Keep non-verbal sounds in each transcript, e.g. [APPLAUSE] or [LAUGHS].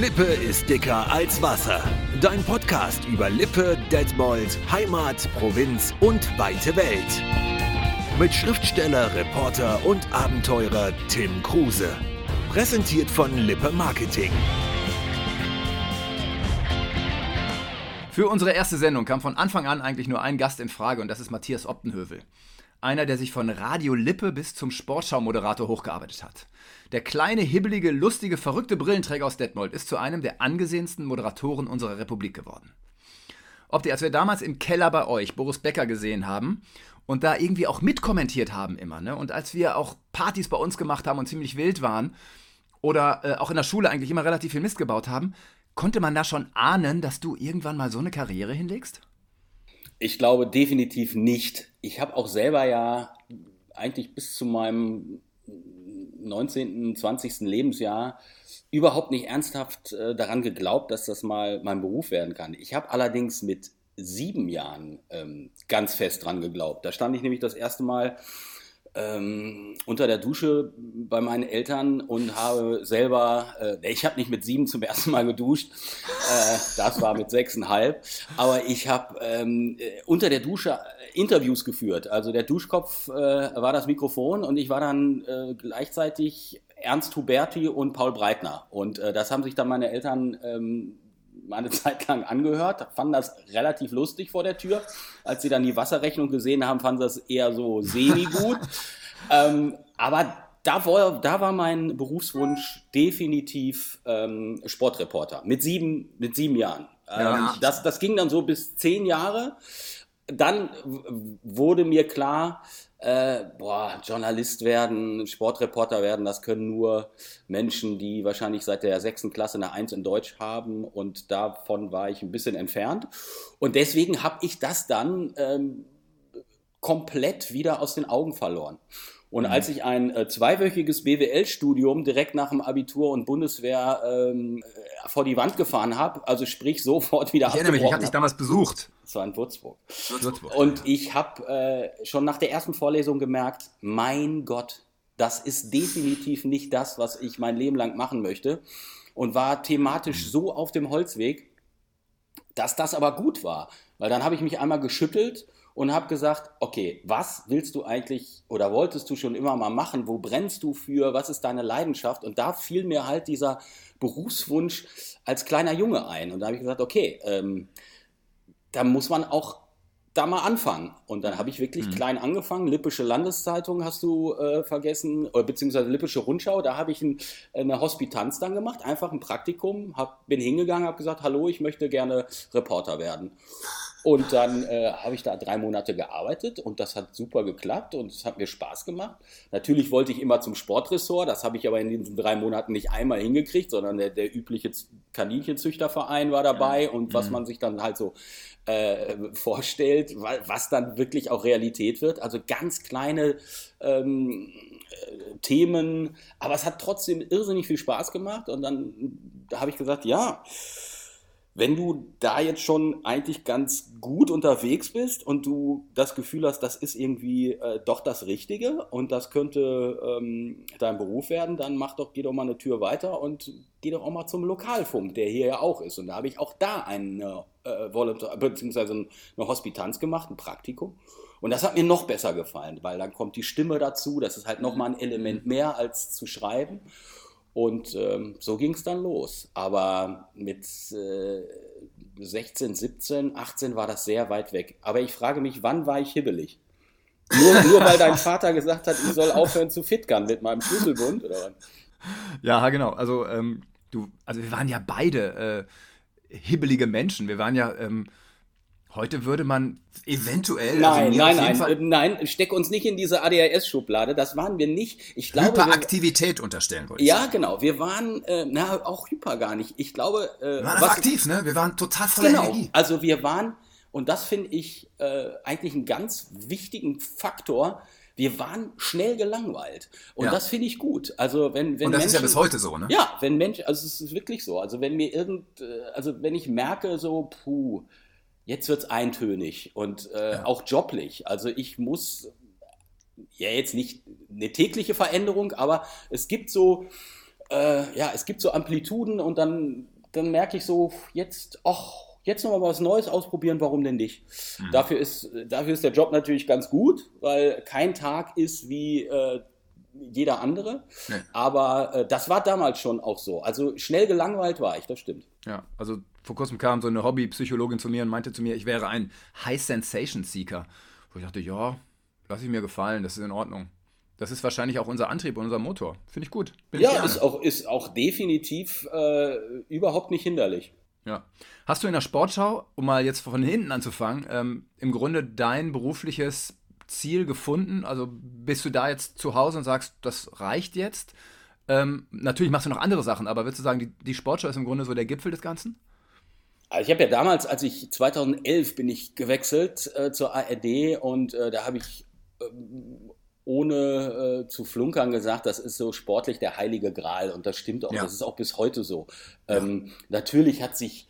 Lippe ist dicker als Wasser. Dein Podcast über Lippe, Detmold, Heimat, Provinz und weite Welt. Mit Schriftsteller, Reporter und Abenteurer Tim Kruse. Präsentiert von Lippe Marketing. Für unsere erste Sendung kam von Anfang an eigentlich nur ein Gast in Frage und das ist Matthias Optenhövel. Einer, der sich von Radio Lippe bis zum Sportschau-Moderator hochgearbeitet hat. Der kleine, hibbelige, lustige, verrückte Brillenträger aus Detmold ist zu einem der angesehensten Moderatoren unserer Republik geworden. Ob die, als wir damals im Keller bei euch Boris Becker gesehen haben und da irgendwie auch mitkommentiert haben immer, ne? Und als wir auch Partys bei uns gemacht haben und ziemlich wild waren oder äh, auch in der Schule eigentlich immer relativ viel Mist gebaut haben, konnte man da schon ahnen, dass du irgendwann mal so eine Karriere hinlegst? Ich glaube definitiv nicht. Ich habe auch selber ja eigentlich bis zu meinem 19., 20. Lebensjahr überhaupt nicht ernsthaft äh, daran geglaubt, dass das mal mein Beruf werden kann. Ich habe allerdings mit sieben Jahren ähm, ganz fest dran geglaubt. Da stand ich nämlich das erste Mal ähm, unter der Dusche bei meinen Eltern und habe selber, äh, ich habe nicht mit sieben zum ersten Mal geduscht, äh, das war mit sechseinhalb, aber ich habe ähm, äh, unter der Dusche Interviews geführt. Also der Duschkopf äh, war das Mikrofon und ich war dann äh, gleichzeitig Ernst Huberti und Paul Breitner. Und äh, das haben sich dann meine Eltern ähm, eine [LAUGHS] Zeit lang angehört, fanden das relativ lustig vor der Tür. Als sie dann die Wasserrechnung gesehen haben, fanden sie das eher so semi-gut. [LAUGHS] ähm, aber da war, da war mein Berufswunsch definitiv ähm, Sportreporter mit sieben, mit sieben Jahren. Ja. Ähm, das, das ging dann so bis zehn Jahre. Dann wurde mir klar, äh, boah, Journalist werden, Sportreporter werden, das können nur Menschen, die wahrscheinlich seit der sechsten Klasse eine Eins in Deutsch haben und davon war ich ein bisschen entfernt. Und deswegen habe ich das dann ähm, komplett wieder aus den Augen verloren. Und mhm. als ich ein äh, zweiwöchiges BWL-Studium direkt nach dem Abitur und Bundeswehr ähm, vor die Wand gefahren habe, also sprich [LAUGHS] sofort wieder Ich erinnere mich, ich hatte dich damals besucht. Das war in Würzburg. Würzburg und ich habe äh, schon nach der ersten Vorlesung gemerkt, mein Gott, das ist definitiv nicht das, was ich mein Leben lang machen möchte. Und war thematisch mhm. so auf dem Holzweg, dass das aber gut war. Weil dann habe ich mich einmal geschüttelt und habe gesagt, okay, was willst du eigentlich oder wolltest du schon immer mal machen? Wo brennst du für? Was ist deine Leidenschaft? Und da fiel mir halt dieser Berufswunsch als kleiner Junge ein. Und da habe ich gesagt, okay, ähm, da muss man auch da mal anfangen. Und dann habe ich wirklich mhm. klein angefangen. Lippische Landeszeitung hast du äh, vergessen, oder, beziehungsweise Lippische Rundschau. Da habe ich ein, eine Hospitanz dann gemacht, einfach ein Praktikum. Hab, bin hingegangen, habe gesagt, hallo, ich möchte gerne Reporter werden. Und dann äh, habe ich da drei Monate gearbeitet und das hat super geklappt und es hat mir Spaß gemacht. Natürlich wollte ich immer zum Sportressort, das habe ich aber in diesen drei Monaten nicht einmal hingekriegt, sondern der, der übliche Kaninchenzüchterverein war dabei und was mhm. man sich dann halt so äh, vorstellt, was dann wirklich auch Realität wird. Also ganz kleine ähm, äh, Themen, aber es hat trotzdem irrsinnig viel Spaß gemacht und dann da habe ich gesagt, ja, wenn du da jetzt schon eigentlich ganz gut unterwegs bist und du das Gefühl hast, das ist irgendwie äh, doch das Richtige und das könnte ähm, dein Beruf werden, dann mach doch, geh doch mal eine Tür weiter und geh doch auch mal zum Lokalfunk, der hier ja auch ist. Und da habe ich auch da eine äh, beziehungsweise eine Hospitanz gemacht, ein Praktikum. Und das hat mir noch besser gefallen, weil dann kommt die Stimme dazu, das ist halt nochmal ein Element mehr als zu schreiben. Und ähm, so ging es dann los. Aber mit äh, 16, 17, 18 war das sehr weit weg. Aber ich frage mich, wann war ich hibbelig? Nur, nur weil dein [LAUGHS] Vater gesagt hat, ich soll aufhören zu fitkern mit meinem Schlüsselbund? Oder? Ja, genau. Also, ähm, du, also wir waren ja beide äh, hibbelige Menschen. Wir waren ja ähm, Heute würde man eventuell. Nein, also nein, nein, Fall nein, steck uns nicht in diese ADHS-Schublade. Das waren wir nicht. Ich glaube, Hyperaktivität wir, unterstellen wollte ich. Ja, sagen. genau. Wir waren, äh, na, auch hyper gar nicht. Ich glaube. Äh, wir waren was, aktiv, ne? Wir waren total voller genau, Energie. Also wir waren, und das finde ich äh, eigentlich einen ganz wichtigen Faktor. Wir waren schnell gelangweilt. Und ja. das finde ich gut. Also wenn, wenn und das Menschen, ist ja bis heute so, ne? Ja, wenn Menschen, also es ist wirklich so. Also wenn mir irgend, äh, also wenn ich merke, so, puh, jetzt wird es eintönig und äh, ja. auch joblich. Also ich muss ja jetzt nicht eine tägliche Veränderung, aber es gibt so äh, ja, es gibt so Amplituden und dann, dann merke ich so, jetzt, ach, jetzt noch mal was Neues ausprobieren, warum denn nicht? Mhm. Dafür, ist, dafür ist der Job natürlich ganz gut, weil kein Tag ist wie äh, jeder andere. Nee. Aber äh, das war damals schon auch so. Also schnell gelangweilt war ich, das stimmt. Ja, also vor kurzem kam so eine Hobbypsychologin zu mir und meinte zu mir, ich wäre ein High Sensation Seeker. Wo ich dachte, ja, lass ich mir gefallen, das ist in Ordnung. Das ist wahrscheinlich auch unser Antrieb und unser Motor. Finde ich gut. Bin ja, ich ist, auch, ist auch definitiv äh, überhaupt nicht hinderlich. Ja. Hast du in der Sportschau, um mal jetzt von hinten anzufangen, ähm, im Grunde dein berufliches Ziel gefunden? Also bist du da jetzt zu Hause und sagst, das reicht jetzt? Ähm, natürlich machst du noch andere Sachen, aber würdest du sagen, die, die Sportschau ist im Grunde so der Gipfel des Ganzen? Also ich habe ja damals, als ich 2011 bin ich gewechselt äh, zur ARD und äh, da habe ich äh, ohne äh, zu flunkern gesagt, das ist so sportlich der heilige Gral und das stimmt auch. Ja. Das ist auch bis heute so. Ähm, ja. Natürlich hat sich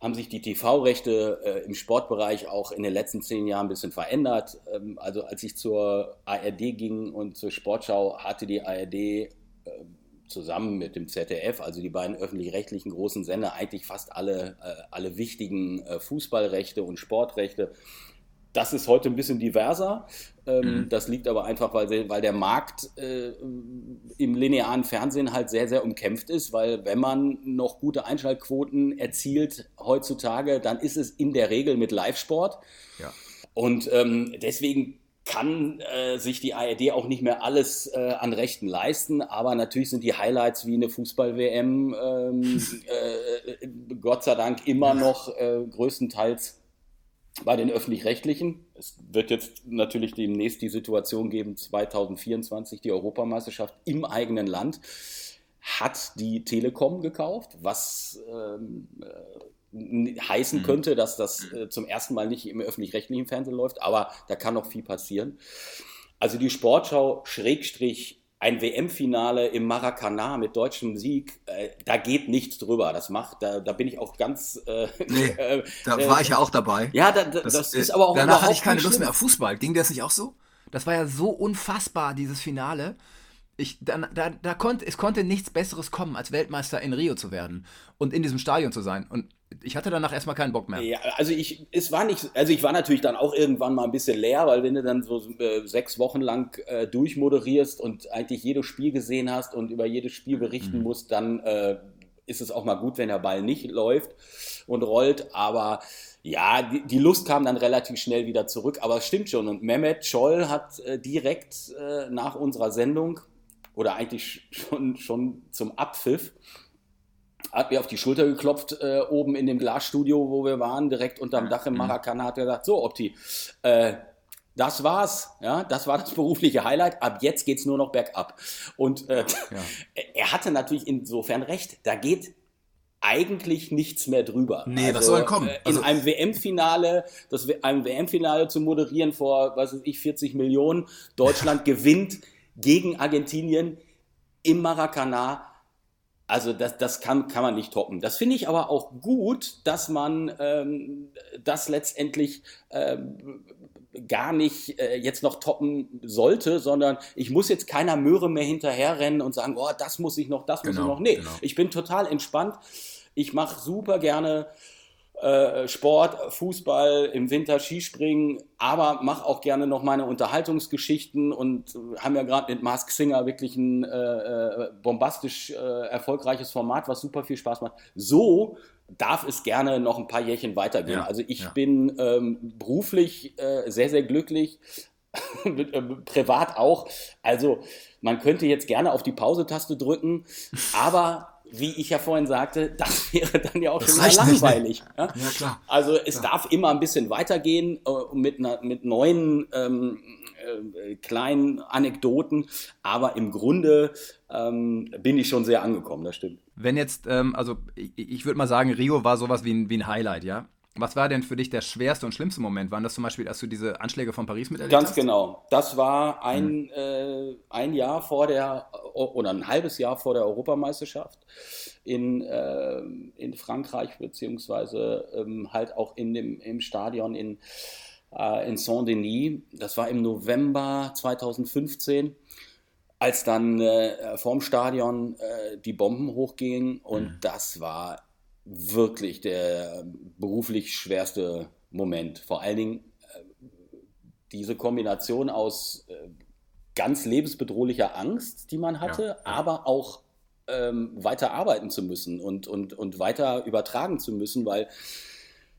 haben sich die TV-Rechte äh, im Sportbereich auch in den letzten zehn Jahren ein bisschen verändert. Ähm, also als ich zur ARD ging und zur Sportschau, hatte die ARD äh, zusammen mit dem ZDF, also die beiden öffentlich-rechtlichen großen Sender, eigentlich fast alle, äh, alle wichtigen äh, Fußballrechte und Sportrechte. Das ist heute ein bisschen diverser. Ähm, mhm. Das liegt aber einfach, weil, weil der Markt äh, im linearen Fernsehen halt sehr, sehr umkämpft ist, weil wenn man noch gute Einschaltquoten erzielt heutzutage, dann ist es in der Regel mit Live-Sport. Ja. Und ähm, deswegen kann äh, sich die ARD auch nicht mehr alles äh, an Rechten leisten, aber natürlich sind die Highlights wie eine Fußball-WM ähm, [LAUGHS] äh, Gott sei Dank immer noch äh, größtenteils bei den öffentlich-rechtlichen. Es wird jetzt natürlich demnächst die Situation geben, 2024 die Europameisterschaft im eigenen Land hat die Telekom gekauft, was ähm, äh, heißen mhm. könnte, dass das äh, zum ersten Mal nicht im öffentlich-rechtlichen Fernsehen läuft, aber da kann noch viel passieren. Also die Sportschau Schrägstrich ein WM-Finale im Maracana mit deutschem Sieg, äh, da geht nichts drüber. Das macht, da, da bin ich auch ganz. Äh, nee, [LAUGHS] äh, da war ich ja auch dabei. Ja, da, da, das, das, ist aber auch. Danach hatte ich keine Lust mehr auf Fußball. Ging das nicht auch so? Das war ja so unfassbar, dieses Finale. Ich, da, da, da konnte, es konnte nichts Besseres kommen, als Weltmeister in Rio zu werden und in diesem Stadion zu sein. Und ich hatte danach erstmal keinen Bock mehr. Ja, also ich, es war nicht, also ich war natürlich dann auch irgendwann mal ein bisschen leer, weil wenn du dann so äh, sechs Wochen lang äh, durchmoderierst und eigentlich jedes Spiel gesehen hast und über jedes Spiel berichten mhm. musst, dann äh, ist es auch mal gut, wenn der Ball nicht läuft und rollt. Aber ja, die, die, Lust kam dann relativ schnell wieder zurück. Aber es stimmt schon. Und Mehmet Scholl hat äh, direkt äh, nach unserer Sendung oder eigentlich schon, schon zum Abpfiff hat mir auf die Schulter geklopft, äh, oben in dem Glasstudio, wo wir waren, direkt unterm Dach im. Maracana, hat er gesagt, so Opti, äh, das war's, ja, das war das [LAUGHS] berufliche Highlight. Ab jetzt geht's nur noch bergab. Und äh, ja. [LAUGHS] er hatte natürlich insofern recht. Da geht eigentlich nichts mehr drüber. Nee, also, was soll kommen? Äh, also, in einem WM-Finale, das einem WM-Finale zu moderieren vor, was weiß ich, 40 Millionen, Deutschland [LAUGHS] gewinnt gegen Argentinien im Maracana also das, das kann, kann man nicht toppen. Das finde ich aber auch gut, dass man ähm, das letztendlich ähm, gar nicht äh, jetzt noch toppen sollte, sondern ich muss jetzt keiner Möhre mehr hinterherrennen und sagen, oh, das muss ich noch, das genau, muss ich genau, noch. Nee, genau. ich bin total entspannt. Ich mache super gerne Sport, Fußball, im Winter Skispringen, aber mache auch gerne noch meine Unterhaltungsgeschichten und haben ja gerade mit Mask Singer wirklich ein äh, äh, bombastisch äh, erfolgreiches Format, was super viel Spaß macht. So darf es gerne noch ein paar Jährchen weitergehen. Ja, also ich ja. bin ähm, beruflich äh, sehr, sehr glücklich, [LAUGHS] privat auch. Also man könnte jetzt gerne auf die Pause-Taste drücken, aber wie ich ja vorhin sagte, [LAUGHS] das wäre dann ja auch das schon wieder langweilig. Ja? ja? klar. Also es klar. darf immer ein bisschen weitergehen äh, mit, einer, mit neuen ähm, äh, kleinen Anekdoten, aber im Grunde ähm, bin ich schon sehr angekommen, das stimmt. Wenn jetzt, ähm, also ich, ich würde mal sagen, Rio war sowas wie ein, wie ein Highlight, ja? Was war denn für dich der schwerste und schlimmste Moment? Waren das zum Beispiel, als du diese Anschläge von Paris miterlebt Ganz hast? Ganz genau. Das war ein, mhm. äh, ein Jahr vor der, oder ein halbes Jahr vor der Europameisterschaft in, äh, in Frankreich, beziehungsweise ähm, halt auch in dem, im Stadion in, äh, in Saint-Denis. Das war im November 2015. als dann äh, vorm Stadion äh, die Bomben hochgingen und mhm. das war wirklich der beruflich schwerste Moment. Vor allen Dingen äh, diese Kombination aus äh, ganz lebensbedrohlicher Angst, die man hatte, ja, ja. aber auch ähm, weiter arbeiten zu müssen und, und, und weiter übertragen zu müssen, weil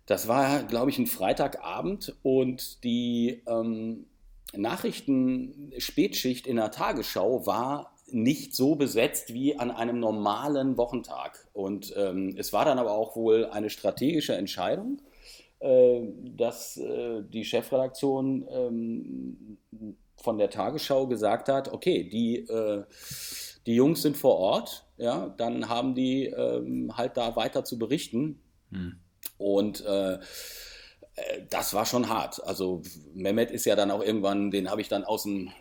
das war, glaube ich, ein Freitagabend und die ähm, Nachrichten-Spätschicht in der Tagesschau war nicht so besetzt wie an einem normalen Wochentag. Und ähm, es war dann aber auch wohl eine strategische Entscheidung, äh, dass äh, die Chefredaktion ähm, von der Tagesschau gesagt hat, okay, die, äh, die Jungs sind vor Ort, ja, dann haben die ähm, halt da weiter zu berichten. Hm. Und äh, äh, das war schon hart. Also Mehmet ist ja dann auch irgendwann, den habe ich dann aus dem, äh,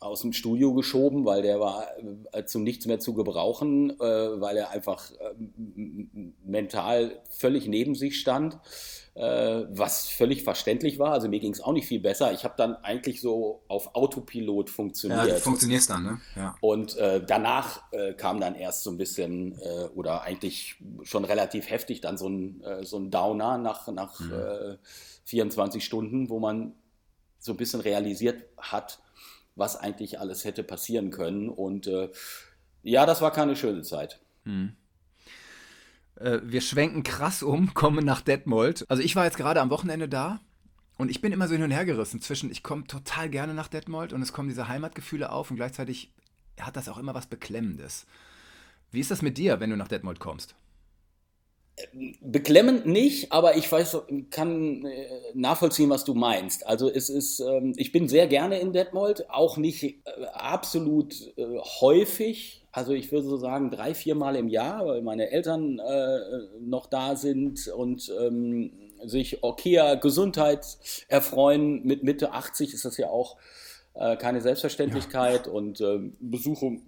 aus dem Studio geschoben, weil der war äh, zu nichts mehr zu gebrauchen, äh, weil er einfach äh, mental völlig neben sich stand was völlig verständlich war. Also mir ging es auch nicht viel besser. Ich habe dann eigentlich so auf Autopilot funktioniert. Ja, funktioniert dann, ne? Ja. Und danach kam dann erst so ein bisschen oder eigentlich schon relativ heftig dann so ein, so ein Downer nach, nach mhm. 24 äh, Stunden, wo man so ein bisschen realisiert hat, was eigentlich alles hätte passieren können. Und ja, das war keine schöne Zeit. Mhm. Äh, wir schwenken krass um, [LAUGHS] kommen nach Detmold. Also ich war jetzt gerade am Wochenende da und ich bin immer so hin und her gerissen zwischen, ich komme total gerne nach Detmold und es kommen diese Heimatgefühle auf und gleichzeitig hat das auch immer was Beklemmendes. Wie ist das mit dir, wenn du nach Detmold kommst? Beklemmend nicht, aber ich weiß, kann äh, nachvollziehen, was du meinst. Also es ist, ähm, ich bin sehr gerne in Detmold, auch nicht äh, absolut häufig, also ich würde so sagen drei, vier Mal im Jahr, weil meine Eltern äh, noch da sind und ähm, sich okayer Gesundheit erfreuen. Mit Mitte 80 ist das ja auch äh, keine Selbstverständlichkeit ja. und äh, besuche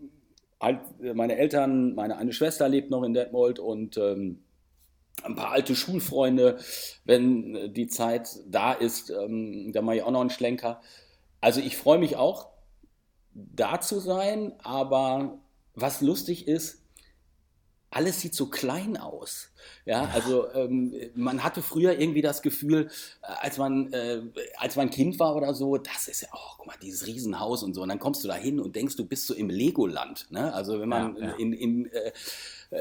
meine Eltern, meine eine Schwester lebt noch in Detmold und ähm, ein paar alte Schulfreunde, wenn die Zeit da ist, ähm, da mache ich auch noch einen Schlenker. Also ich freue mich auch, da zu sein, aber was lustig ist, alles sieht so klein aus. Ja, also ähm, man hatte früher irgendwie das Gefühl, äh, als man, äh, als man Kind war oder so, das ist ja, oh, guck mal, dieses Riesenhaus und so. Und dann kommst du da hin und denkst, du bist so im Legoland. Ne? Also wenn man ja, ja. in, in, äh,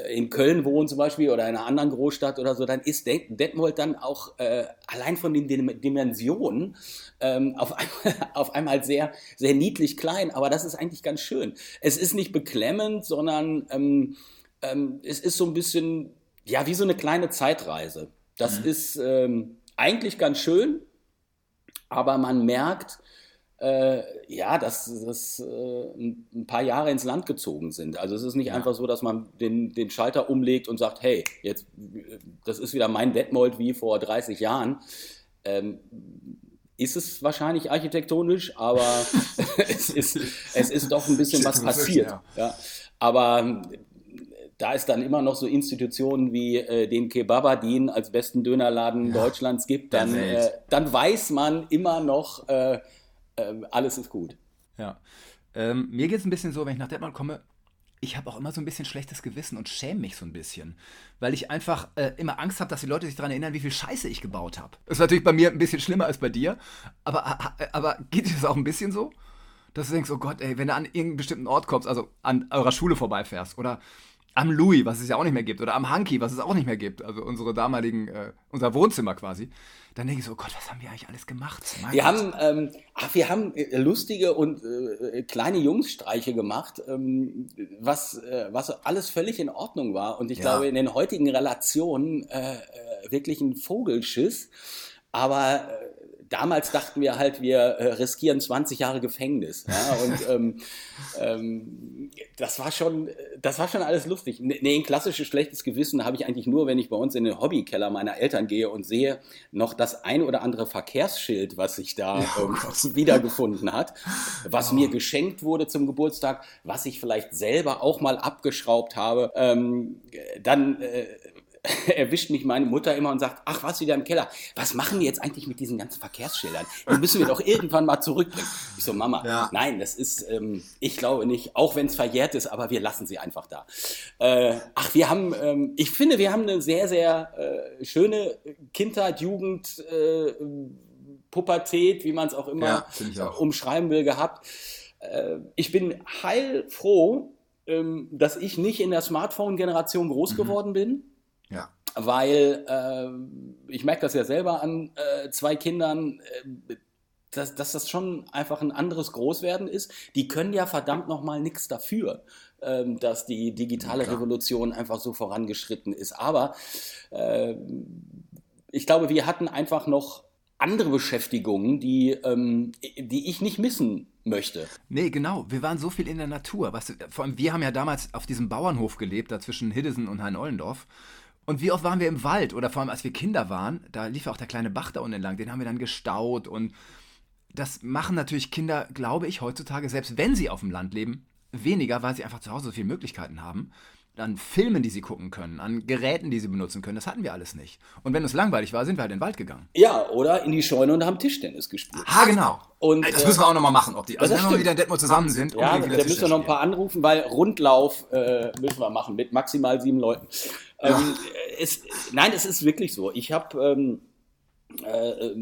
in Köln wohnt zum Beispiel oder in einer anderen Großstadt oder so, dann ist Detmold dann auch äh, allein von den Dimensionen ähm, auf, einmal, [LAUGHS] auf einmal sehr, sehr niedlich klein. Aber das ist eigentlich ganz schön. Es ist nicht beklemmend, sondern ähm, ähm, es ist so ein bisschen, ja, wie so eine kleine Zeitreise. Das mhm. ist ähm, eigentlich ganz schön, aber man merkt, äh, ja, dass, dass äh, ein paar Jahre ins Land gezogen sind. Also es ist nicht ja. einfach so, dass man den, den Schalter umlegt und sagt, hey, jetzt, das ist wieder mein Detmold wie vor 30 Jahren. Ähm, ist es wahrscheinlich architektonisch, aber [LAUGHS] es, ist, es ist doch ein bisschen was passiert. Ja. ja. Aber da es dann immer noch so Institutionen wie äh, den Kebabadin als besten Dönerladen ja, Deutschlands gibt, dann, äh, dann weiß man immer noch, äh, ähm, alles ist gut. Ja. Ähm, mir geht es ein bisschen so, wenn ich nach Detmold komme, ich habe auch immer so ein bisschen schlechtes Gewissen und schäme mich so ein bisschen, weil ich einfach äh, immer Angst habe, dass die Leute sich daran erinnern, wie viel Scheiße ich gebaut habe. Das ist natürlich bei mir ein bisschen schlimmer als bei dir, aber, aber geht es auch ein bisschen so? Dass du denkst, oh Gott, ey, wenn du an irgendeinen bestimmten Ort kommst, also an eurer Schule vorbeifährst oder am Louis, was es ja auch nicht mehr gibt, oder am Hanky, was es auch nicht mehr gibt, also unsere damaligen, äh, unser Wohnzimmer quasi, dann denke ich so, oh Gott, was haben wir eigentlich alles gemacht? Mein wir Gott. haben, ähm, ach, wir haben äh, lustige und äh, kleine Jungsstreiche gemacht, ähm, was, äh, was alles völlig in Ordnung war und ich ja. glaube in den heutigen Relationen äh, äh, wirklich ein Vogelschiss, aber damals dachten wir halt, wir äh, riskieren 20 Jahre Gefängnis. Ja? Und [LAUGHS] ähm, ähm, das war schon, das war schon alles lustig. Nee, ein klassisches schlechtes Gewissen habe ich eigentlich nur, wenn ich bei uns in den Hobbykeller meiner Eltern gehe und sehe noch das ein oder andere Verkehrsschild, was sich da oh ähm, [LAUGHS] wiedergefunden hat, was oh. mir geschenkt wurde zum Geburtstag, was ich vielleicht selber auch mal abgeschraubt habe. Ähm, dann äh, [LAUGHS] erwischt mich meine Mutter immer und sagt, ach, was wieder im Keller? Was machen wir jetzt eigentlich mit diesen ganzen Verkehrsschildern? Die müssen wir doch irgendwann mal zurückbringen. Ich so, Mama, ja. nein, das ist, ähm, ich glaube nicht, auch wenn es verjährt ist, aber wir lassen sie einfach da. Äh, ach, wir haben, ähm, ich finde, wir haben eine sehr, sehr äh, schöne Kindheit, Jugend, äh, Pubertät, wie man es auch immer ja, auch. umschreiben will, gehabt. Äh, ich bin heilfroh, ähm, dass ich nicht in der Smartphone-Generation groß mhm. geworden bin. Ja. Weil äh, ich merke das ja selber an äh, zwei Kindern, äh, dass, dass, das schon einfach ein anderes Großwerden ist. Die können ja verdammt nochmal nichts dafür, ähm, dass die digitale ja, Revolution einfach so vorangeschritten ist. Aber äh, ich glaube, wir hatten einfach noch andere Beschäftigungen, die, ähm, die ich nicht missen möchte. Nee, genau. Wir waren so viel in der Natur. Du, vor allem, wir haben ja damals auf diesem Bauernhof gelebt, da zwischen Hiddesen und Hein-Ollendorf. Und wie oft waren wir im Wald oder vor allem als wir Kinder waren, da lief ja auch der kleine Bach da unten entlang, den haben wir dann gestaut und das machen natürlich Kinder, glaube ich, heutzutage, selbst wenn sie auf dem Land leben, weniger, weil sie einfach zu Hause so viele Möglichkeiten haben an Filmen, die sie gucken können, an Geräten, die sie benutzen können. Das hatten wir alles nicht. Und wenn es langweilig war, sind wir halt in den Wald gegangen. Ja, oder in die Scheune und haben Tischtennis gespielt. Ah, genau. Und, das müssen wir auch nochmal machen. Ob die, also wenn wir wieder in Detmold zusammen sind. Ja, da müssen wir noch ein paar anrufen, weil Rundlauf äh, müssen wir machen mit maximal sieben Leuten. Ähm, es, nein, es ist wirklich so. Ich habe... Ähm, äh,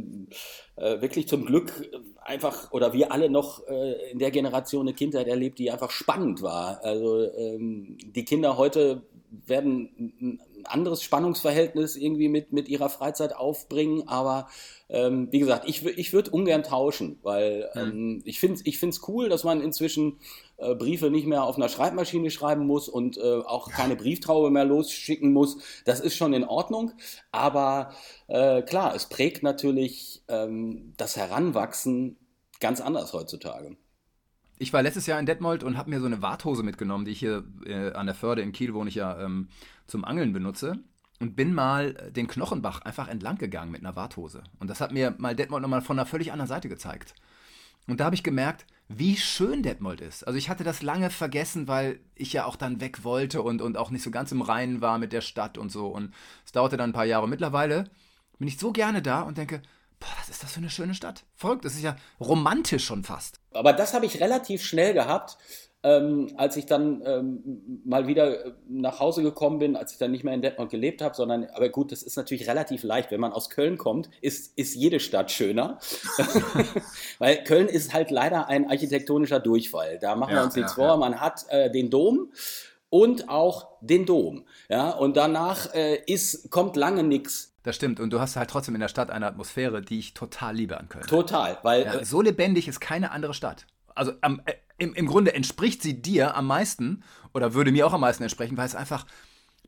äh, wirklich zum Glück einfach, oder wir alle noch äh, in der Generation eine Kindheit erlebt, die einfach spannend war. Also ähm, die Kinder heute werden anderes Spannungsverhältnis irgendwie mit, mit ihrer Freizeit aufbringen, aber ähm, wie gesagt, ich, ich würde ungern tauschen, weil hm. ähm, ich finde es ich find's cool, dass man inzwischen äh, Briefe nicht mehr auf einer Schreibmaschine schreiben muss und äh, auch keine Brieftraube mehr losschicken muss. Das ist schon in Ordnung, aber äh, klar, es prägt natürlich ähm, das Heranwachsen ganz anders heutzutage. Ich war letztes Jahr in Detmold und habe mir so eine Warthose mitgenommen, die ich hier äh, an der Förde in Kiel, wo ich ja ähm, zum Angeln benutze. Und bin mal den Knochenbach einfach entlang gegangen mit einer Warthose. Und das hat mir mal Detmold nochmal von einer völlig anderen Seite gezeigt. Und da habe ich gemerkt, wie schön Detmold ist. Also ich hatte das lange vergessen, weil ich ja auch dann weg wollte und, und auch nicht so ganz im Reinen war mit der Stadt und so. Und es dauerte dann ein paar Jahre. Mittlerweile bin ich so gerne da und denke, boah, was ist das für eine schöne Stadt? Folgt, das ist ja romantisch schon fast. Aber das habe ich relativ schnell gehabt, ähm, als ich dann ähm, mal wieder äh, nach Hause gekommen bin, als ich dann nicht mehr in Detmold gelebt habe, sondern, aber gut, das ist natürlich relativ leicht. Wenn man aus Köln kommt, ist, ist jede Stadt schöner. [LAUGHS] [LAUGHS] Weil Köln ist halt leider ein architektonischer Durchfall. Da machen ja, wir uns nichts ja, vor. Ja. Man hat äh, den Dom und auch den Dom. Ja, und danach äh, ist, kommt lange nichts das stimmt. Und du hast halt trotzdem in der Stadt eine Atmosphäre, die ich total liebe an Köln. Total, weil. Ja, so lebendig ist keine andere Stadt. Also am, äh, im, im Grunde entspricht sie dir am meisten oder würde mir auch am meisten entsprechen, weil es einfach,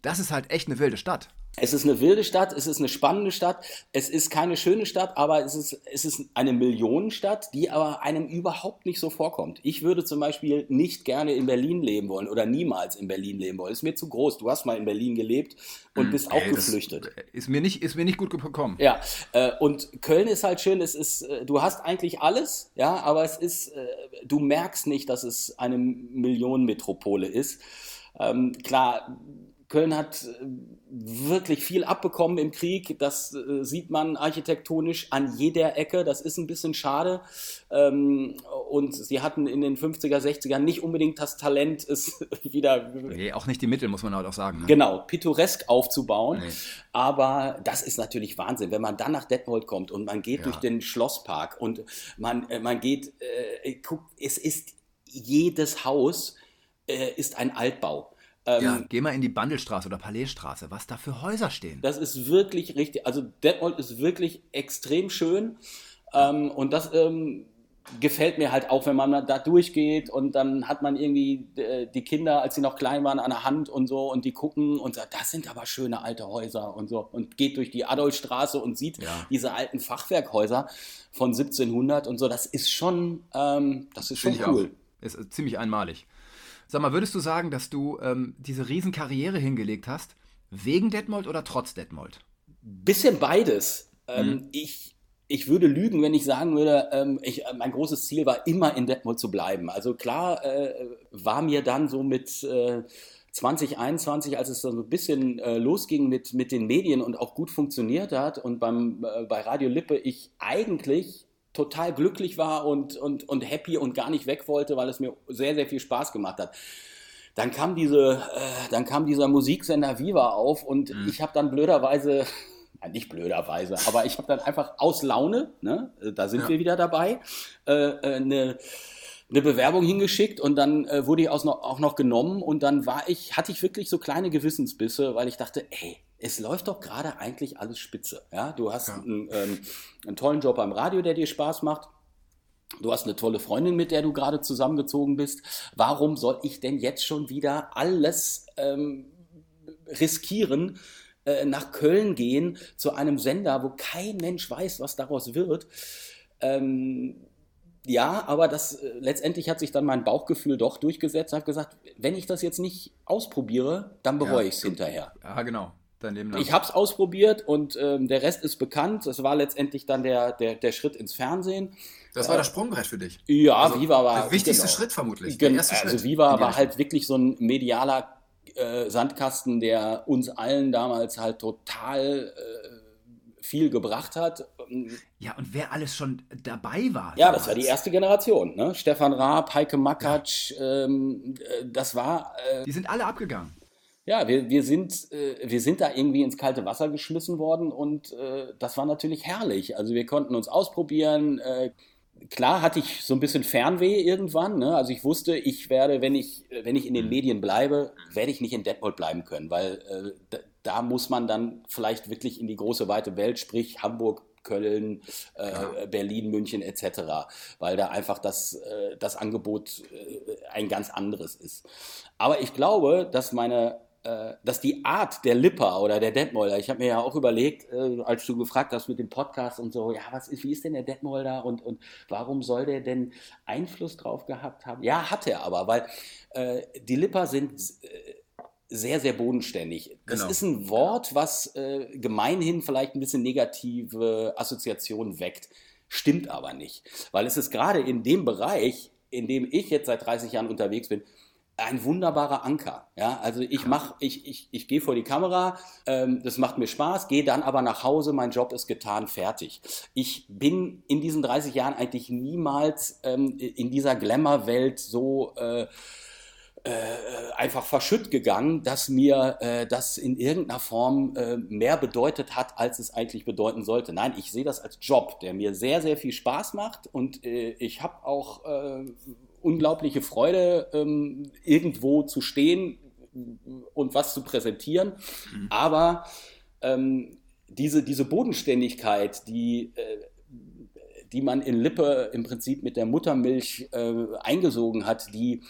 das ist halt echt eine wilde Stadt. Es ist eine wilde Stadt, es ist eine spannende Stadt, es ist keine schöne Stadt, aber es ist, es ist eine Millionenstadt, die aber einem überhaupt nicht so vorkommt. Ich würde zum Beispiel nicht gerne in Berlin leben wollen oder niemals in Berlin leben wollen. Ist mir zu groß. Du hast mal in Berlin gelebt und hm, bist auch Ey, geflüchtet. Ist mir, nicht, ist mir nicht gut gekommen. Ja, äh, und Köln ist halt schön, es ist, äh, du hast eigentlich alles, ja, aber es ist, äh, du merkst nicht, dass es eine Millionenmetropole ist. Ähm, klar, Köln hat äh, wirklich viel abbekommen im Krieg. Das äh, sieht man architektonisch an jeder Ecke. Das ist ein bisschen schade. Ähm, und sie hatten in den 50er, 60er nicht unbedingt das Talent, [LAUGHS] es wieder. Nee, auch nicht die Mittel, muss man halt auch sagen. Ne? Genau, pittoresk aufzubauen. Nee. Aber das ist natürlich Wahnsinn, wenn man dann nach Detmold kommt und man geht ja. durch den Schlosspark und man, äh, man geht, äh, guckt, es ist jedes Haus äh, ist ein Altbau. Ähm, ja, geh mal in die Bandelstraße oder Palaisstraße, was da für Häuser stehen. Das ist wirklich richtig, also Detmold ist wirklich extrem schön ähm, und das ähm, gefällt mir halt auch, wenn man da durchgeht und dann hat man irgendwie äh, die Kinder, als sie noch klein waren, an der Hand und so und die gucken und sagt, das sind aber schöne alte Häuser und so und geht durch die Adolfstraße und sieht ja. diese alten Fachwerkhäuser von 1700 und so. Das ist schon, ähm, das ist schon cool. Ist ziemlich einmalig. Sag mal, würdest du sagen, dass du ähm, diese Riesenkarriere hingelegt hast, wegen Detmold oder trotz Detmold? Bisschen beides. Ähm, mhm. ich, ich würde lügen, wenn ich sagen würde, ähm, ich, mein großes Ziel war immer in Detmold zu bleiben. Also klar äh, war mir dann so mit äh, 2021, als es dann so ein bisschen äh, losging mit, mit den Medien und auch gut funktioniert hat und beim, äh, bei Radio Lippe ich eigentlich total glücklich war und, und, und happy und gar nicht weg wollte, weil es mir sehr, sehr viel Spaß gemacht hat. Dann kam, diese, äh, dann kam dieser Musiksender Viva auf und mhm. ich habe dann blöderweise [LAUGHS] ja, nicht blöderweise, aber ich habe dann einfach aus Laune, ne, da sind ja. wir wieder dabei, äh, äh, eine eine Bewerbung hingeschickt und dann äh, wurde ich auch noch, auch noch genommen und dann war ich, hatte ich wirklich so kleine Gewissensbisse, weil ich dachte, ey, es läuft doch gerade eigentlich alles spitze. Ja, du hast ja. Einen, ähm, einen tollen Job beim Radio, der dir Spaß macht. Du hast eine tolle Freundin, mit der du gerade zusammengezogen bist. Warum soll ich denn jetzt schon wieder alles ähm, riskieren, äh, nach Köln gehen zu einem Sender, wo kein Mensch weiß, was daraus wird? Ähm, ja, aber das äh, letztendlich hat sich dann mein Bauchgefühl doch durchgesetzt. Hat gesagt, wenn ich das jetzt nicht ausprobiere, dann bereue ja, ich es hinterher. Ja, genau. Ich habe es ausprobiert und ähm, der Rest ist bekannt. Es war letztendlich dann der, der, der Schritt ins Fernsehen. Das war äh, das Sprungbrett für dich. Ja, also Viva war. Der wichtigste genau. Schritt vermutlich. Gen also Schritt Viva war halt wirklich so ein medialer äh, Sandkasten, der uns allen damals halt total äh, viel gebracht hat. Ja, und wer alles schon dabei war. Ja, damals. das war die erste Generation. Ne? Stefan Raab, Heike Makatsch, ja. ähm, äh, das war. Äh, die sind alle abgegangen. Ja, wir, wir, sind, äh, wir sind da irgendwie ins kalte Wasser geschmissen worden und äh, das war natürlich herrlich. Also wir konnten uns ausprobieren. Äh, klar hatte ich so ein bisschen Fernweh irgendwann. Ne? Also ich wusste, ich werde, wenn ich, wenn ich in den mhm. Medien bleibe, werde ich nicht in Detmold bleiben können, weil äh, da muss man dann vielleicht wirklich in die große weite Welt, sprich Hamburg, Köln, äh, ja. Berlin, München etc., weil da einfach das, äh, das Angebot äh, ein ganz anderes ist. Aber ich glaube, dass meine äh, dass die Art der Lipper oder der Detmolder, ich habe mir ja auch überlegt, äh, als du gefragt hast mit dem Podcast und so, ja, was ist, wie ist denn der Detmolder und, und warum soll der denn Einfluss drauf gehabt haben? Ja, hat er aber, weil äh, die Lipper sind äh, sehr, sehr bodenständig. Das genau. ist ein Wort, was äh, gemeinhin vielleicht ein bisschen negative Assoziationen weckt. Stimmt aber nicht. Weil es ist gerade in dem Bereich, in dem ich jetzt seit 30 Jahren unterwegs bin, ein wunderbarer Anker. Ja, also ich mach, ich, ich, ich gehe vor die Kamera, ähm, das macht mir Spaß, gehe dann aber nach Hause, mein Job ist getan, fertig. Ich bin in diesen 30 Jahren eigentlich niemals ähm, in dieser Glamour-Welt so äh, äh, einfach verschütt gegangen, dass mir äh, das in irgendeiner Form äh, mehr bedeutet hat, als es eigentlich bedeuten sollte. Nein, ich sehe das als Job, der mir sehr, sehr viel Spaß macht und äh, ich habe auch äh, unglaubliche Freude, ähm, irgendwo zu stehen und was zu präsentieren. Mhm. Aber ähm, diese, diese Bodenständigkeit, die äh, die man in Lippe im Prinzip mit der Muttermilch äh, eingesogen hat, die,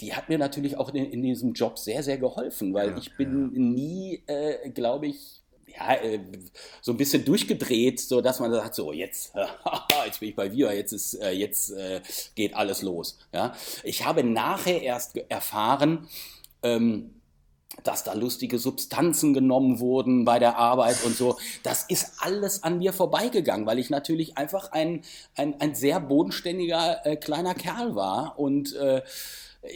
die hat mir natürlich auch in, in diesem Job sehr, sehr geholfen, weil ja, ich bin ja. nie, äh, glaube ich, ja, äh, so ein bisschen durchgedreht, so dass man sagt, so jetzt, [LAUGHS] jetzt bin ich bei Viva, jetzt ist, äh, jetzt äh, geht alles los. Ja, ich habe nachher erst erfahren, ähm, dass da lustige Substanzen genommen wurden bei der Arbeit und so. Das ist alles an mir vorbeigegangen, weil ich natürlich einfach ein, ein, ein sehr bodenständiger äh, kleiner Kerl war und äh,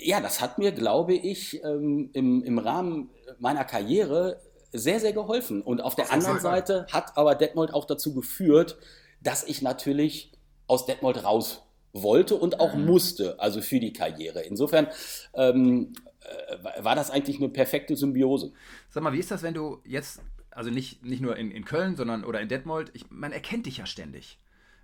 ja, das hat mir, glaube ich, ähm, im, im Rahmen meiner Karriere sehr, sehr geholfen. Und auf der auf anderen Seite hat aber Detmold auch dazu geführt, dass ich natürlich aus Detmold raus wollte und auch mhm. musste, also für die Karriere. Insofern ähm, äh, war das eigentlich eine perfekte Symbiose. Sag mal, wie ist das, wenn du jetzt, also nicht, nicht nur in, in Köln, sondern oder in Detmold, ich, man erkennt dich ja ständig.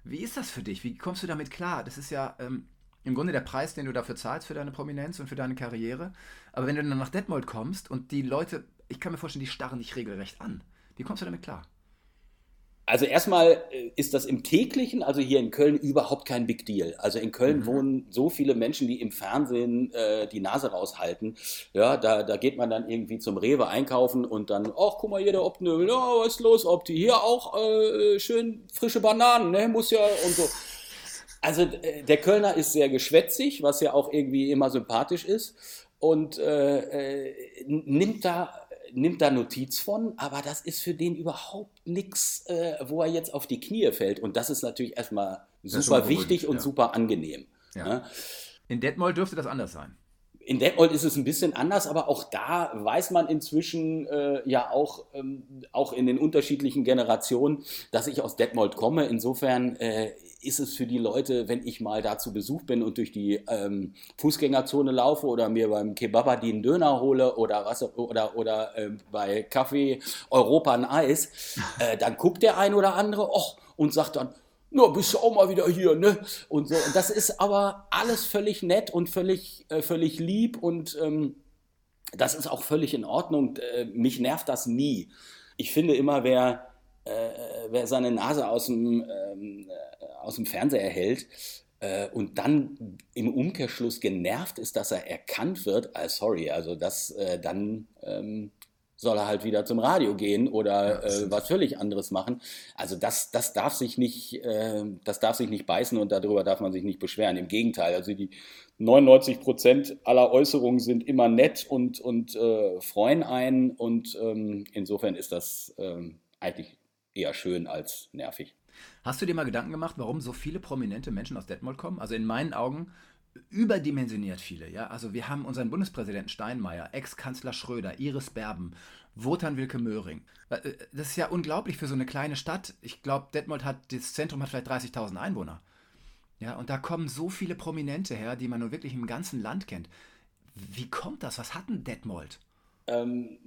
Wie ist das für dich? Wie kommst du damit klar? Das ist ja, ähm, im Grunde der Preis, den du dafür zahlst für deine Prominenz und für deine Karriere. Aber wenn du dann nach Detmold kommst und die Leute, ich kann mir vorstellen, die starren dich regelrecht an. Wie kommst du damit klar? Also erstmal äh, ist das im täglichen, also hier in Köln, überhaupt kein Big Deal. Also in Köln mhm. wohnen so viele Menschen, die im Fernsehen äh, die Nase raushalten. Ja, da, da geht man dann irgendwie zum Rewe einkaufen und dann, ach, guck mal hier, der Opnöbel, ja, was ist los, Opti? Hier auch äh, schön frische Bananen, ne, muss ja und so. Also äh, der Kölner ist sehr geschwätzig, was ja auch irgendwie immer sympathisch ist und äh, äh, nimmt da nimmt da Notiz von, aber das ist für den überhaupt nichts, äh, wo er jetzt auf die Knie fällt. Und das ist natürlich erstmal super wichtig und ja. super angenehm. Ja. In Detmold dürfte das anders sein. In Detmold ist es ein bisschen anders, aber auch da weiß man inzwischen äh, ja auch, ähm, auch in den unterschiedlichen Generationen, dass ich aus Detmold komme. Insofern äh, ist es für die Leute, wenn ich mal da zu Besuch bin und durch die ähm, Fußgängerzone laufe oder mir beim Kebabadin Döner hole oder was oder oder äh, bei Kaffee Europa ein Eis, äh, dann guckt der ein oder andere och, und sagt dann, na, bist du auch mal wieder hier, ne? Und so. Und das ist aber alles völlig nett und völlig, äh, völlig lieb und ähm, das ist auch völlig in Ordnung. Äh, mich nervt das nie. Ich finde immer, wer, äh, wer seine Nase aus dem, ähm, äh, aus dem Fernseher hält, äh, und dann im Umkehrschluss genervt ist, dass er erkannt wird, ah, sorry, also das dann ähm, soll er halt wieder zum Radio gehen oder äh, was völlig anderes machen. Also das, das darf sich nicht, äh, das darf sich nicht beißen und darüber darf man sich nicht beschweren. Im Gegenteil, also die 99 Prozent aller Äußerungen sind immer nett und, und äh, freuen einen und ähm, insofern ist das ähm, eigentlich eher schön als nervig. Hast du dir mal Gedanken gemacht, warum so viele prominente Menschen aus Detmold kommen? Also in meinen Augen überdimensioniert viele. Ja? Also wir haben unseren Bundespräsidenten Steinmeier, Ex-Kanzler Schröder, Iris Berben, Wotan Wilke Möhring. Äh, das ist ja unglaublich für so eine kleine Stadt. Ich glaube, Detmold hat, das Zentrum hat vielleicht 30.000 Einwohner. Ja, und da kommen so viele Prominente her, die man nur wirklich im ganzen Land kennt. Wie kommt das? Was hat denn Detmold? Ähm,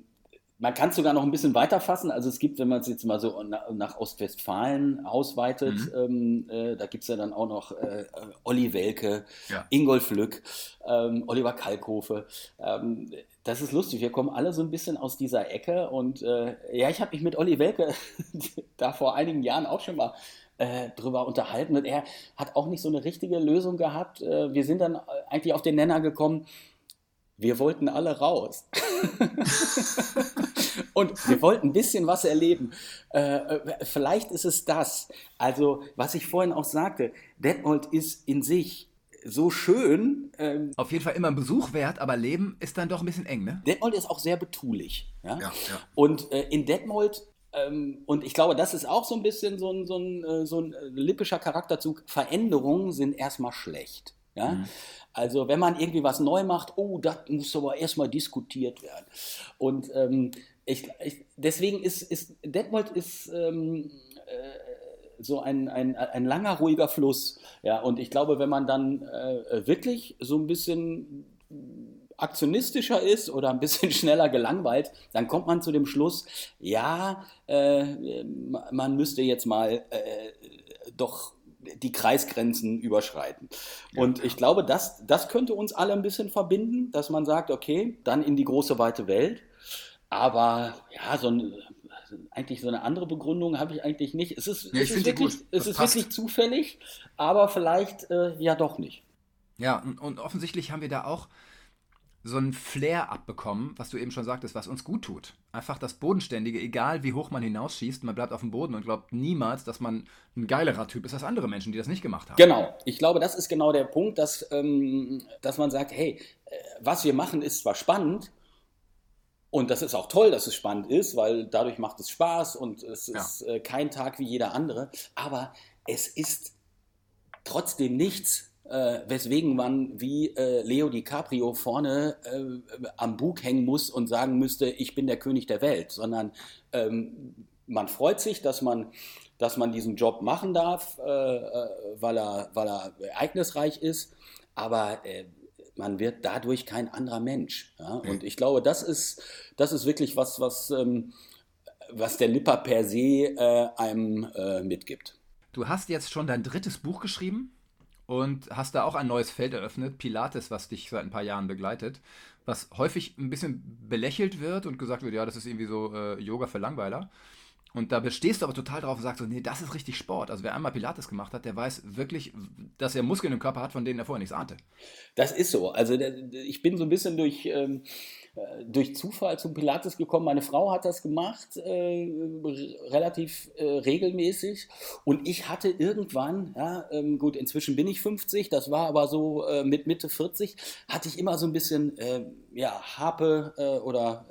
man kann es sogar noch ein bisschen weiter fassen. Also es gibt, wenn man es jetzt mal so nach Ostwestfalen ausweitet, mhm. ähm, äh, da gibt es ja dann auch noch äh, Olli Welke, ja. Ingolf Lück, ähm, Oliver Kalkofe. Ähm, das ist lustig, wir kommen alle so ein bisschen aus dieser Ecke. Und äh, ja, ich habe mich mit Olli Welke [LAUGHS] da vor einigen Jahren auch schon mal äh, drüber unterhalten. Und er hat auch nicht so eine richtige Lösung gehabt. Äh, wir sind dann eigentlich auf den Nenner gekommen, wir wollten alle raus. [LAUGHS] und wir wollten ein bisschen was erleben. Äh, äh, vielleicht ist es das. Also, was ich vorhin auch sagte, Detmold ist in sich so schön. Ähm, Auf jeden Fall immer ein Besuch wert, aber Leben ist dann doch ein bisschen eng, ne? Detmold ist auch sehr betulich. Ja? ja, ja. Und äh, in Detmold ähm, und ich glaube, das ist auch so ein bisschen so ein, so ein, äh, so ein lippischer Charakterzug. Veränderungen sind erstmal schlecht. Ja? Mhm. Also wenn man irgendwie was neu macht, oh, das muss aber erstmal diskutiert werden. Und ähm, ich, ich, deswegen ist, ist Detmold ist ähm, äh, so ein, ein, ein langer, ruhiger Fluss. Ja, und ich glaube, wenn man dann äh, wirklich so ein bisschen aktionistischer ist oder ein bisschen [LAUGHS] schneller gelangweilt, dann kommt man zu dem Schluss, ja, äh, man müsste jetzt mal äh, doch die Kreisgrenzen überschreiten. Ja, und ich glaube, das, das könnte uns alle ein bisschen verbinden, dass man sagt, okay, dann in die große weite Welt. Aber ja, so ein, eigentlich so eine andere Begründung habe ich eigentlich nicht. Es ist, ja, es ist, wirklich, es ist wirklich zufällig, aber vielleicht äh, ja doch nicht. Ja, und, und offensichtlich haben wir da auch so ein Flair abbekommen, was du eben schon sagtest, was uns gut tut. Einfach das Bodenständige, egal wie hoch man hinausschießt, man bleibt auf dem Boden und glaubt niemals, dass man ein geilerer Typ ist als andere Menschen, die das nicht gemacht haben. Genau, ich glaube, das ist genau der Punkt, dass, ähm, dass man sagt, hey, äh, was wir machen, ist zwar spannend, und das ist auch toll, dass es spannend ist, weil dadurch macht es Spaß und es ja. ist äh, kein Tag wie jeder andere. Aber es ist trotzdem nichts, äh, weswegen man wie äh, Leo DiCaprio vorne äh, am Bug hängen muss und sagen müsste, ich bin der König der Welt, sondern ähm, man freut sich, dass man, dass man diesen Job machen darf, äh, äh, weil, er, weil er ereignisreich ist, aber äh, man wird dadurch kein anderer Mensch. Ja? Und ich glaube, das ist, das ist wirklich was, was, ähm, was der Lipper per se einem mitgibt. Du hast jetzt schon dein drittes Buch geschrieben und hast da auch ein neues Feld eröffnet, Pilates, was dich seit ein paar Jahren begleitet, was häufig ein bisschen belächelt wird und gesagt wird, ja, das ist irgendwie so äh, Yoga für Langweiler. Und da bestehst du aber total drauf und sagst so, nee, das ist richtig Sport. Also wer einmal Pilates gemacht hat, der weiß wirklich, dass er Muskeln im Körper hat, von denen er vorher nichts ahnte. Das ist so. Also ich bin so ein bisschen durch, ähm, äh, durch Zufall zum Pilates gekommen. Meine Frau hat das gemacht, äh, relativ äh, regelmäßig. Und ich hatte irgendwann, ja, ähm, gut, inzwischen bin ich 50, das war aber so äh, mit Mitte 40, hatte ich immer so ein bisschen, äh, ja, Harpe äh, oder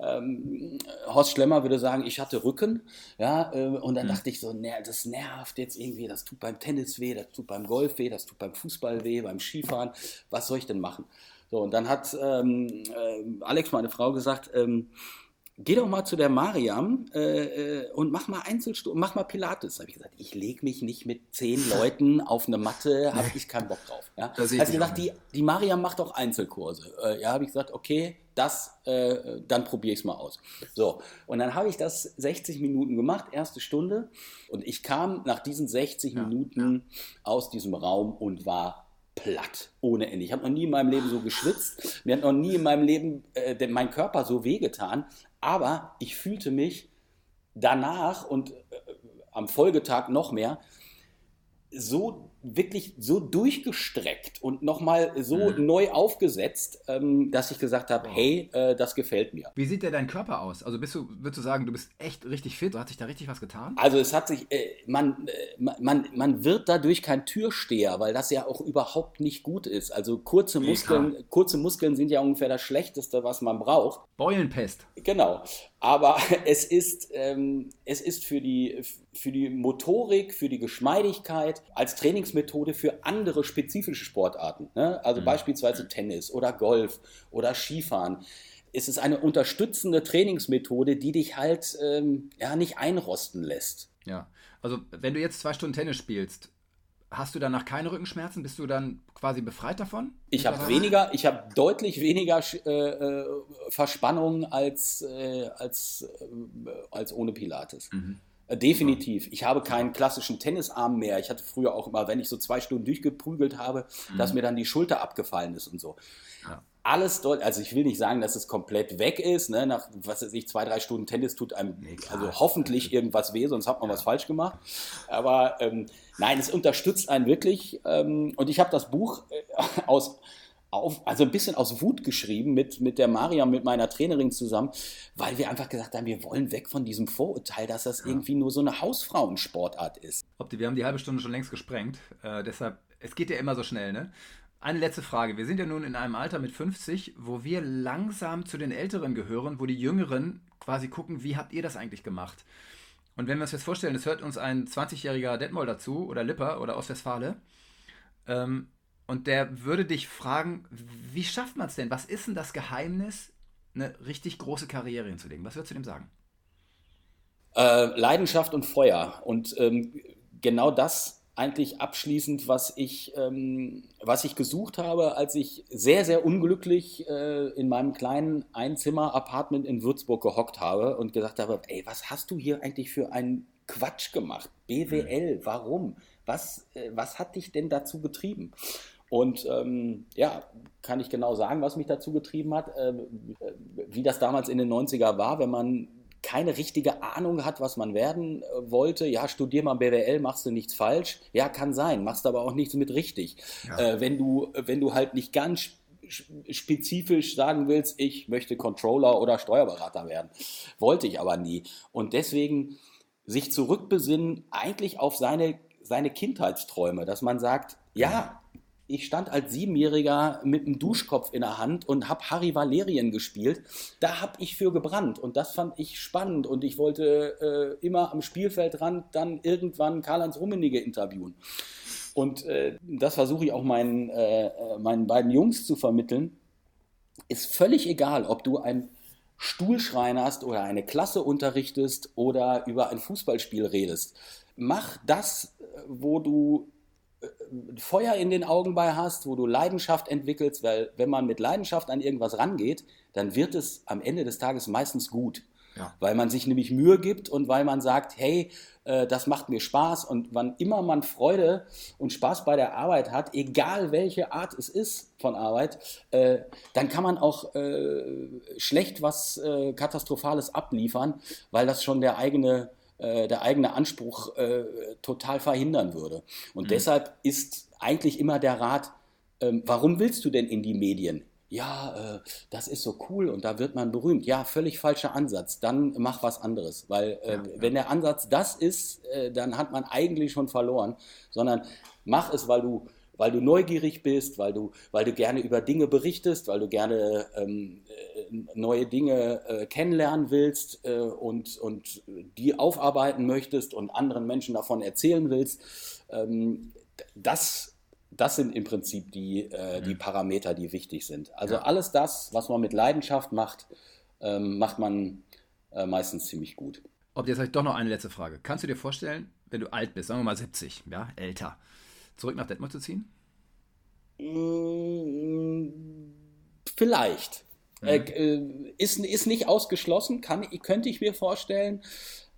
ähm, Horst Schlemmer würde sagen, ich hatte Rücken. Ja, äh, und dann mhm. dachte ich so, ne, das nervt jetzt irgendwie, das tut beim Tennis weh, das tut beim Golf weh, das tut beim Fußball weh, beim Skifahren. Was soll ich denn machen? So, und dann hat ähm, äh, Alex, meine Frau, gesagt, ähm, geh doch mal zu der Mariam äh, äh und mach mal Einzelstunden, mach mal Pilates. Da habe ich gesagt, ich lege mich nicht mit zehn [LAUGHS] Leuten auf eine Matte, habe ich keinen Bock drauf. Ja? Da hat gesagt, die, die Mariam macht auch Einzelkurse. Äh, ja, habe ich gesagt, okay, das, äh, dann probiere ich es mal aus. So, und dann habe ich das 60 Minuten gemacht, erste Stunde. Und ich kam nach diesen 60 ja, Minuten ja. aus diesem Raum und war platt, ohne Ende. Ich habe noch nie in meinem Leben so geschwitzt. Mir hat noch nie in meinem Leben äh, mein Körper so wehgetan. Aber ich fühlte mich danach und äh, am Folgetag noch mehr so wirklich so durchgestreckt und nochmal so mhm. neu aufgesetzt, ähm, dass ich gesagt habe, hey, äh, das gefällt mir. Wie sieht der dein Körper aus? Also bist du, würdest du sagen, du bist echt richtig fit? Hat sich da richtig was getan? Also es hat sich, äh, man, äh, man, man wird dadurch kein Türsteher, weil das ja auch überhaupt nicht gut ist. Also kurze Muskeln, kurze Muskeln sind ja ungefähr das Schlechteste, was man braucht. Beulenpest. Genau. Aber [LAUGHS] es ist, ähm, es ist für, die, für die Motorik, für die Geschmeidigkeit als Trainingsmethode für andere spezifische Sportarten, ne? also mhm. beispielsweise Tennis oder Golf oder Skifahren. Es ist eine unterstützende Trainingsmethode, die dich halt ähm, ja, nicht einrosten lässt. Ja, also wenn du jetzt zwei Stunden Tennis spielst, Hast du danach keine Rückenschmerzen? Bist du dann quasi befreit davon? Ich habe weniger, ich habe deutlich weniger äh, äh, Verspannung als, äh, als, äh, als ohne Pilates. Mhm. Äh, definitiv. Ich habe keinen klassischen Tennisarm mehr. Ich hatte früher auch immer, wenn ich so zwei Stunden durchgeprügelt habe, mhm. dass mir dann die Schulter abgefallen ist und so. Ja alles dort, also ich will nicht sagen, dass es komplett weg ist, ne? nach, was weiß ich, zwei, drei Stunden Tennis tut einem nee, also hoffentlich irgendwas weh, sonst hat man ja. was falsch gemacht. Aber ähm, nein, es unterstützt einen wirklich ähm, und ich habe das Buch äh, aus, auf, also ein bisschen aus Wut geschrieben mit, mit der Maria, mit meiner Trainerin zusammen, weil wir einfach gesagt haben, wir wollen weg von diesem Vorurteil, dass das ja. irgendwie nur so eine Hausfrauensportart ist. Wir haben die halbe Stunde schon längst gesprengt, äh, deshalb, es geht ja immer so schnell, ne? Eine letzte Frage. Wir sind ja nun in einem Alter mit 50, wo wir langsam zu den Älteren gehören, wo die Jüngeren quasi gucken, wie habt ihr das eigentlich gemacht? Und wenn wir uns jetzt vorstellen, es hört uns ein 20-jähriger Detmold dazu oder Lipper oder Ostwestfale ähm, und der würde dich fragen, wie schafft man es denn? Was ist denn das Geheimnis, eine richtig große Karriere hinzulegen? Was würdest du dem sagen? Äh, Leidenschaft und Feuer. Und ähm, genau das eigentlich abschließend, was ich, ähm, was ich gesucht habe, als ich sehr, sehr unglücklich äh, in meinem kleinen Einzimmer-Apartment in Würzburg gehockt habe und gesagt habe, ey, was hast du hier eigentlich für einen Quatsch gemacht? BWL, mhm. warum? Was, äh, was hat dich denn dazu getrieben? Und ähm, ja, kann ich genau sagen, was mich dazu getrieben hat, äh, wie das damals in den 90er war, wenn man keine richtige Ahnung hat, was man werden äh, wollte. Ja, studier mal BWL, machst du nichts falsch. Ja, kann sein, machst aber auch nichts mit richtig. Ja. Äh, wenn, du, wenn du halt nicht ganz spezifisch sagen willst, ich möchte Controller oder Steuerberater werden. Wollte ich aber nie. Und deswegen sich zurückbesinnen eigentlich auf seine, seine Kindheitsträume, dass man sagt, ja, ich stand als Siebenjähriger mit einem Duschkopf in der Hand und habe Harry Valerien gespielt. Da habe ich für gebrannt und das fand ich spannend und ich wollte äh, immer am Spielfeldrand dann irgendwann Karl-Heinz Rummenigge interviewen. Und äh, das versuche ich auch meinen, äh, äh, meinen beiden Jungs zu vermitteln. Ist völlig egal, ob du ein Stuhlschrein hast oder eine Klasse unterrichtest oder über ein Fußballspiel redest. Mach das, wo du Feuer in den Augen bei hast, wo du Leidenschaft entwickelst, weil wenn man mit Leidenschaft an irgendwas rangeht, dann wird es am Ende des Tages meistens gut. Ja. Weil man sich nämlich Mühe gibt und weil man sagt, hey, äh, das macht mir Spaß und wann immer man Freude und Spaß bei der Arbeit hat, egal welche Art es ist von Arbeit, äh, dann kann man auch äh, schlecht was äh, Katastrophales abliefern, weil das schon der eigene äh, der eigene Anspruch äh, total verhindern würde. Und mhm. deshalb ist eigentlich immer der Rat, ähm, warum willst du denn in die Medien? Ja, äh, das ist so cool und da wird man berühmt. Ja, völlig falscher Ansatz. Dann mach was anderes. Weil äh, ja, ja. wenn der Ansatz das ist, äh, dann hat man eigentlich schon verloren. Sondern mach es, weil du weil du neugierig bist, weil du, weil du gerne über Dinge berichtest, weil du gerne ähm, äh, neue Dinge äh, kennenlernen willst äh, und, und die aufarbeiten möchtest und anderen Menschen davon erzählen willst. Ähm, das das sind im Prinzip die, äh, die mhm. Parameter, die wichtig sind. Also ja. alles das, was man mit Leidenschaft macht, ähm, macht man äh, meistens ziemlich gut. Ob jetzt habe ich doch noch eine letzte Frage. Kannst du dir vorstellen, wenn du alt bist, sagen wir mal 70, ja, älter, zurück nach Detmold zu ziehen? Mm, vielleicht. Mhm. Äh, äh, ist, ist nicht ausgeschlossen, kann, könnte ich mir vorstellen.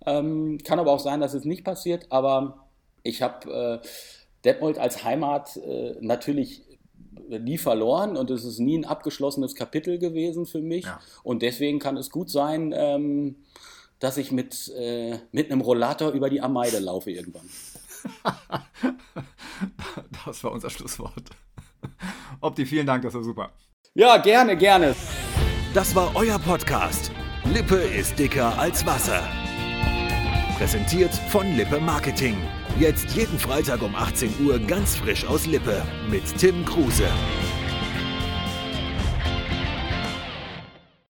Ähm, kann aber auch sein, dass es nicht passiert. Aber ich habe äh, Detmold als Heimat äh, natürlich nie verloren und es ist nie ein abgeschlossenes Kapitel gewesen für mich. Ja. Und deswegen kann es gut sein, ähm, dass ich mit, äh, mit einem Rollator über die Ameide laufe irgendwann. [LAUGHS] [LAUGHS] das war unser Schlusswort. Opti, vielen Dank, das war super. Ja, gerne, gerne. Das war euer Podcast. Lippe ist dicker als Wasser. Präsentiert von Lippe Marketing. Jetzt jeden Freitag um 18 Uhr ganz frisch aus Lippe mit Tim Kruse.